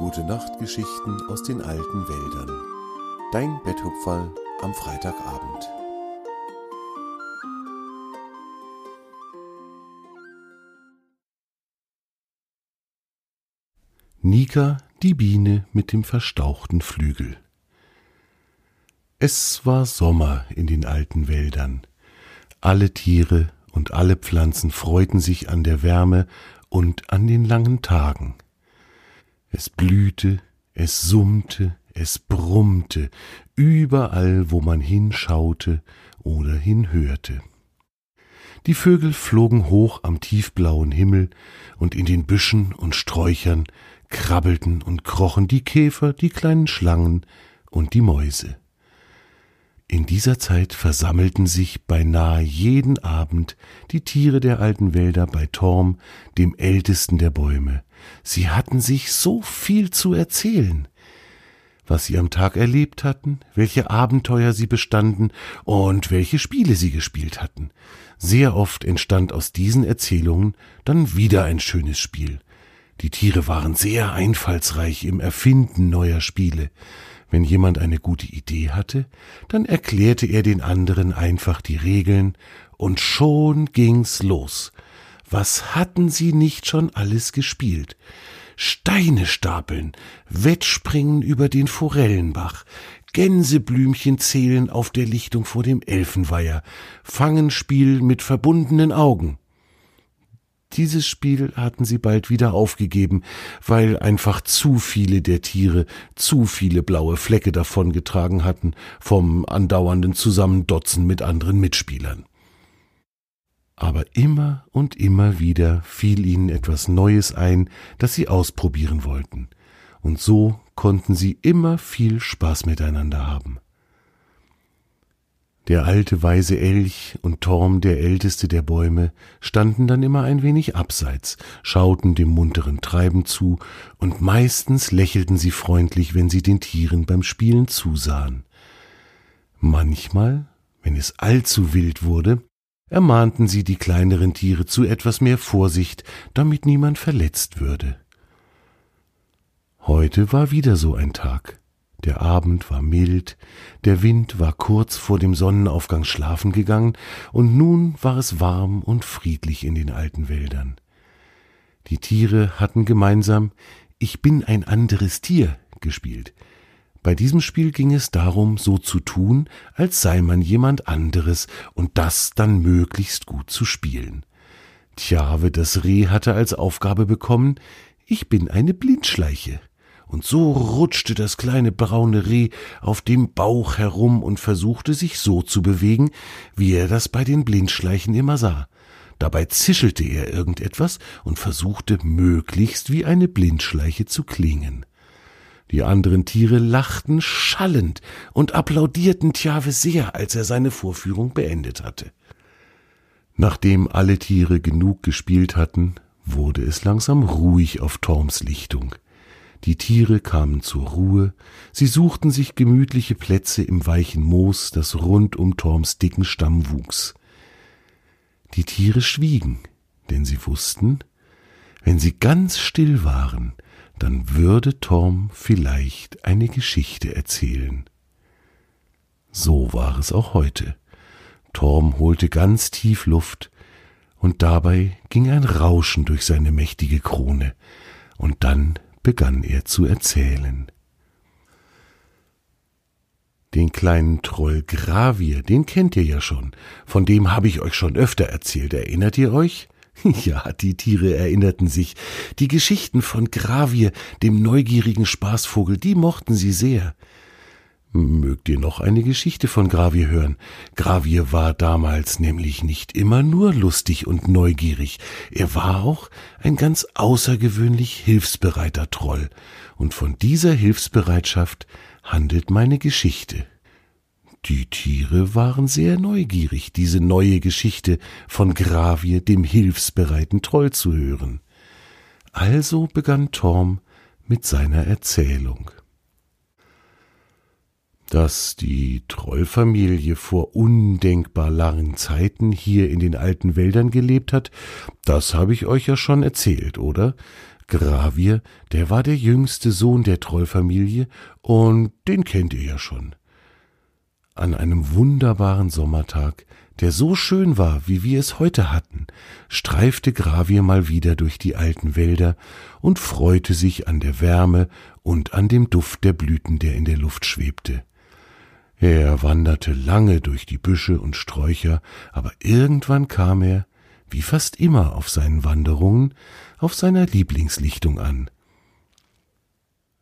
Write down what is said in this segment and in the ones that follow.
Gute Nachtgeschichten aus den alten Wäldern. Dein Betthupferl am Freitagabend. Nika, die Biene mit dem verstauchten Flügel. Es war Sommer in den alten Wäldern. Alle Tiere und alle Pflanzen freuten sich an der Wärme und an den langen Tagen. Es blühte, es summte, es brummte, überall, wo man hinschaute oder hinhörte. Die Vögel flogen hoch am tiefblauen Himmel, und in den Büschen und Sträuchern krabbelten und krochen die Käfer, die kleinen Schlangen und die Mäuse. In dieser Zeit versammelten sich beinahe jeden Abend die Tiere der alten Wälder bei Torm, dem ältesten der Bäume. Sie hatten sich so viel zu erzählen, was sie am Tag erlebt hatten, welche Abenteuer sie bestanden und welche Spiele sie gespielt hatten. Sehr oft entstand aus diesen Erzählungen dann wieder ein schönes Spiel. Die Tiere waren sehr einfallsreich im Erfinden neuer Spiele. Wenn jemand eine gute Idee hatte, dann erklärte er den anderen einfach die Regeln, und schon ging's los. Was hatten sie nicht schon alles gespielt? Steine stapeln, Wettspringen über den Forellenbach, Gänseblümchen zählen auf der Lichtung vor dem Elfenweiher, Fangenspiel mit verbundenen Augen. Dieses Spiel hatten sie bald wieder aufgegeben, weil einfach zu viele der Tiere zu viele blaue Flecke davongetragen hatten vom andauernden Zusammendotzen mit anderen Mitspielern. Aber immer und immer wieder fiel ihnen etwas Neues ein, das sie ausprobieren wollten, und so konnten sie immer viel Spaß miteinander haben. Der alte weise Elch und Torm, der älteste der Bäume, standen dann immer ein wenig abseits, schauten dem munteren Treiben zu, und meistens lächelten sie freundlich, wenn sie den Tieren beim Spielen zusahen. Manchmal, wenn es allzu wild wurde, ermahnten sie die kleineren Tiere zu etwas mehr Vorsicht, damit niemand verletzt würde. Heute war wieder so ein Tag. Der Abend war mild, der Wind war kurz vor dem Sonnenaufgang schlafen gegangen, und nun war es warm und friedlich in den alten Wäldern. Die Tiere hatten gemeinsam Ich bin ein anderes Tier gespielt. Bei diesem Spiel ging es darum, so zu tun, als sei man jemand anderes und das dann möglichst gut zu spielen. Tjawe das Reh hatte als Aufgabe bekommen, ich bin eine Blindschleiche und so rutschte das kleine braune Reh auf dem Bauch herum und versuchte sich so zu bewegen, wie er das bei den Blindschleichen immer sah. Dabei zischelte er irgendetwas und versuchte möglichst wie eine Blindschleiche zu klingen. Die anderen Tiere lachten schallend und applaudierten Tjave sehr, als er seine Vorführung beendet hatte. Nachdem alle Tiere genug gespielt hatten, wurde es langsam ruhig auf Torms Lichtung. Die Tiere kamen zur Ruhe, sie suchten sich gemütliche Plätze im weichen Moos, das rund um Torms dicken Stamm wuchs. Die Tiere schwiegen, denn sie wussten, wenn sie ganz still waren, dann würde Torm vielleicht eine Geschichte erzählen. So war es auch heute. Torm holte ganz tief Luft, und dabei ging ein Rauschen durch seine mächtige Krone, und dann begann er zu erzählen. Den kleinen Troll Gravier, den kennt ihr ja schon. Von dem habe ich euch schon öfter erzählt. Erinnert ihr euch? Ja, die Tiere erinnerten sich. Die Geschichten von Gravier, dem neugierigen Spaßvogel, die mochten sie sehr. Mögt ihr noch eine Geschichte von Gravier hören? Gravier war damals nämlich nicht immer nur lustig und neugierig, er war auch ein ganz außergewöhnlich hilfsbereiter Troll, und von dieser Hilfsbereitschaft handelt meine Geschichte. Die Tiere waren sehr neugierig, diese neue Geschichte von Gravier, dem hilfsbereiten Troll, zu hören. Also begann Torm mit seiner Erzählung dass die Trollfamilie vor undenkbar langen Zeiten hier in den alten Wäldern gelebt hat, das habe ich euch ja schon erzählt, oder? Gravier, der war der jüngste Sohn der Trollfamilie, und den kennt ihr ja schon. An einem wunderbaren Sommertag, der so schön war, wie wir es heute hatten, streifte Gravier mal wieder durch die alten Wälder und freute sich an der Wärme und an dem Duft der Blüten, der in der Luft schwebte. Er wanderte lange durch die Büsche und Sträucher, aber irgendwann kam er, wie fast immer auf seinen Wanderungen, auf seiner Lieblingslichtung an.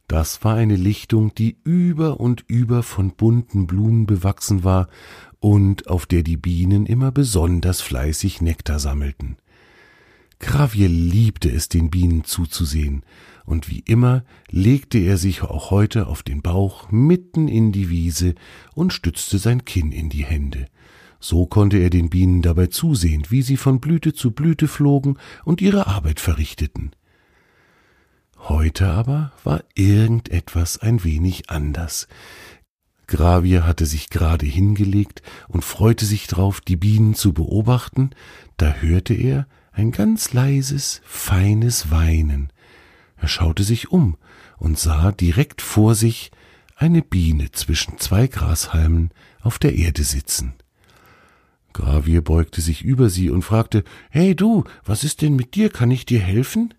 Das war eine Lichtung, die über und über von bunten Blumen bewachsen war und auf der die Bienen immer besonders fleißig Nektar sammelten. Gravier liebte es, den Bienen zuzusehen, und wie immer legte er sich auch heute auf den Bauch mitten in die Wiese und stützte sein Kinn in die Hände. So konnte er den Bienen dabei zusehen, wie sie von Blüte zu Blüte flogen und ihre Arbeit verrichteten. Heute aber war irgendetwas ein wenig anders. Gravier hatte sich gerade hingelegt und freute sich drauf, die Bienen zu beobachten, da hörte er ein ganz leises, feines Weinen. Er schaute sich um und sah direkt vor sich eine Biene zwischen zwei Grashalmen auf der Erde sitzen. Gravier beugte sich über sie und fragte Hey du, was ist denn mit dir? Kann ich dir helfen?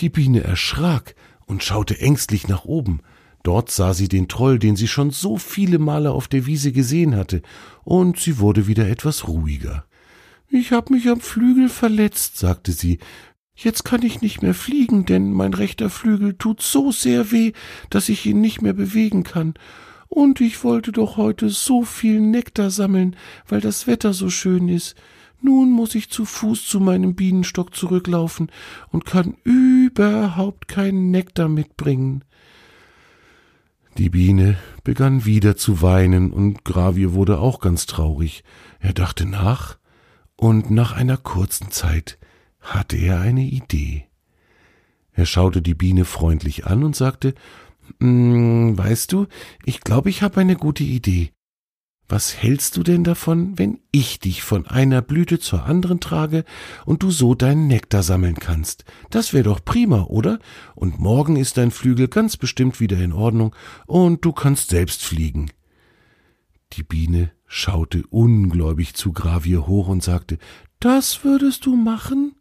Die Biene erschrak und schaute ängstlich nach oben. Dort sah sie den Troll, den sie schon so viele Male auf der Wiese gesehen hatte, und sie wurde wieder etwas ruhiger. Ich hab mich am Flügel verletzt, sagte sie. Jetzt kann ich nicht mehr fliegen, denn mein rechter Flügel tut so sehr weh, dass ich ihn nicht mehr bewegen kann. Und ich wollte doch heute so viel Nektar sammeln, weil das Wetter so schön ist. Nun muss ich zu Fuß zu meinem Bienenstock zurücklaufen und kann überhaupt keinen Nektar mitbringen. Die Biene begann wieder zu weinen, und Gravier wurde auch ganz traurig. Er dachte nach, und nach einer kurzen Zeit hatte er eine Idee. Er schaute die Biene freundlich an und sagte hm, Weißt du, ich glaube, ich habe eine gute Idee. Was hältst du denn davon, wenn ich dich von einer Blüte zur anderen trage und du so deinen Nektar sammeln kannst? Das wäre doch prima, oder? Und morgen ist dein Flügel ganz bestimmt wieder in Ordnung und du kannst selbst fliegen. Die Biene schaute ungläubig zu Gravier hoch und sagte, Das würdest du machen?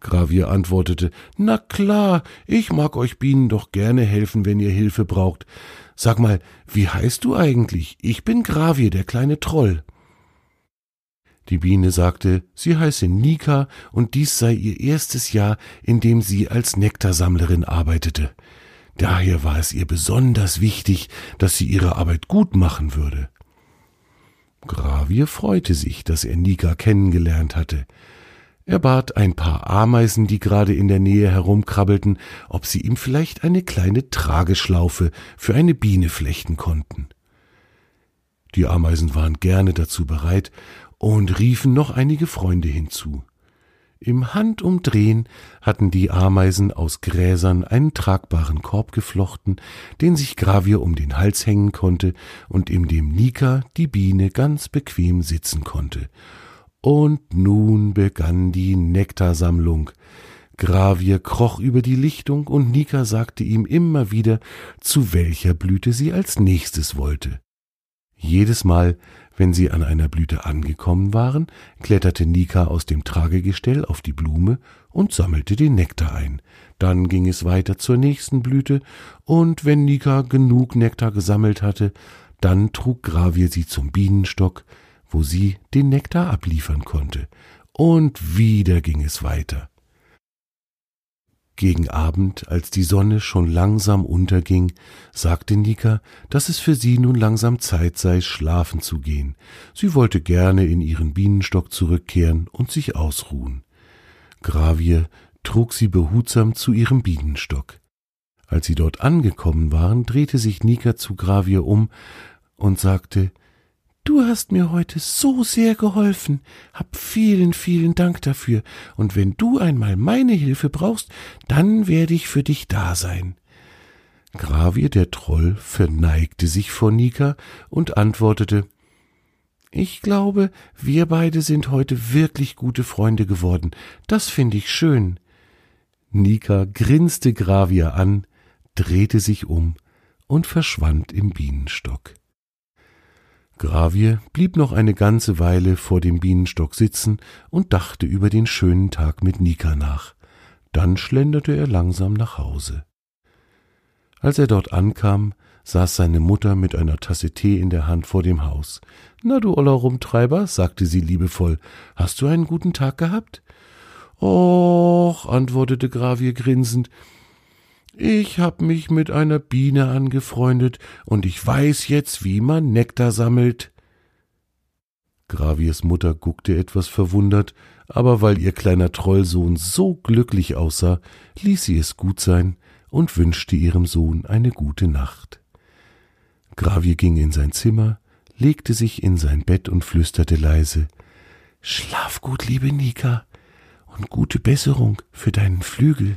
Gravier antwortete, Na klar, ich mag euch Bienen doch gerne helfen, wenn ihr Hilfe braucht. Sag mal, wie heißt du eigentlich? Ich bin Gravier, der kleine Troll. Die Biene sagte, sie heiße Nika und dies sei ihr erstes Jahr, in dem sie als Nektarsammlerin arbeitete. Daher war es ihr besonders wichtig, dass sie ihre Arbeit gut machen würde. Gravier freute sich, dass er Nika kennengelernt hatte. Er bat ein paar Ameisen, die gerade in der Nähe herumkrabbelten, ob sie ihm vielleicht eine kleine Trageschlaufe für eine Biene flechten konnten. Die Ameisen waren gerne dazu bereit und riefen noch einige Freunde hinzu. Im Handumdrehen hatten die Ameisen aus Gräsern einen tragbaren Korb geflochten, den sich Gravier um den Hals hängen konnte und in dem Nika, die Biene, ganz bequem sitzen konnte und nun begann die Nektarsammlung. Gravier kroch über die Lichtung und Nika sagte ihm immer wieder, zu welcher Blüte sie als nächstes wollte. Jedes Mal, wenn sie an einer Blüte angekommen waren, kletterte Nika aus dem Tragegestell auf die Blume und sammelte den Nektar ein. Dann ging es weiter zur nächsten Blüte, und wenn Nika genug Nektar gesammelt hatte, dann trug Gravier sie zum Bienenstock, wo sie den Nektar abliefern konnte. Und wieder ging es weiter. Gegen Abend, als die Sonne schon langsam unterging, sagte Nika, dass es für sie nun langsam Zeit sei, schlafen zu gehen. Sie wollte gerne in ihren Bienenstock zurückkehren und sich ausruhen. Gravier trug sie behutsam zu ihrem Bienenstock. Als sie dort angekommen waren, drehte sich Nika zu Gravier um und sagte Du hast mir heute so sehr geholfen. Hab vielen, vielen Dank dafür. Und wenn du einmal meine Hilfe brauchst, dann werde ich für dich da sein. Gravier der Troll verneigte sich vor Nika und antwortete Ich glaube, wir beide sind heute wirklich gute Freunde geworden. Das finde ich schön. Nika grinste Gravia an, drehte sich um und verschwand im Bienenstock. Gravier blieb noch eine ganze Weile vor dem Bienenstock sitzen und dachte über den schönen Tag mit Nika nach. Dann schlenderte er langsam nach Hause. Als er dort ankam, saß seine Mutter mit einer Tasse Tee in der Hand vor dem Haus. Na, du oller Rumtreiber, sagte sie liebevoll, hast du einen guten Tag gehabt? Och, antwortete Gravier grinsend, ich hab mich mit einer Biene angefreundet und ich weiß jetzt, wie man Nektar sammelt. Graviers Mutter guckte etwas verwundert, aber weil ihr kleiner Trollsohn so glücklich aussah, ließ sie es gut sein und wünschte ihrem Sohn eine gute Nacht. Gravier ging in sein Zimmer, legte sich in sein Bett und flüsterte leise Schlaf gut, liebe Nika, und gute Besserung für deinen Flügel.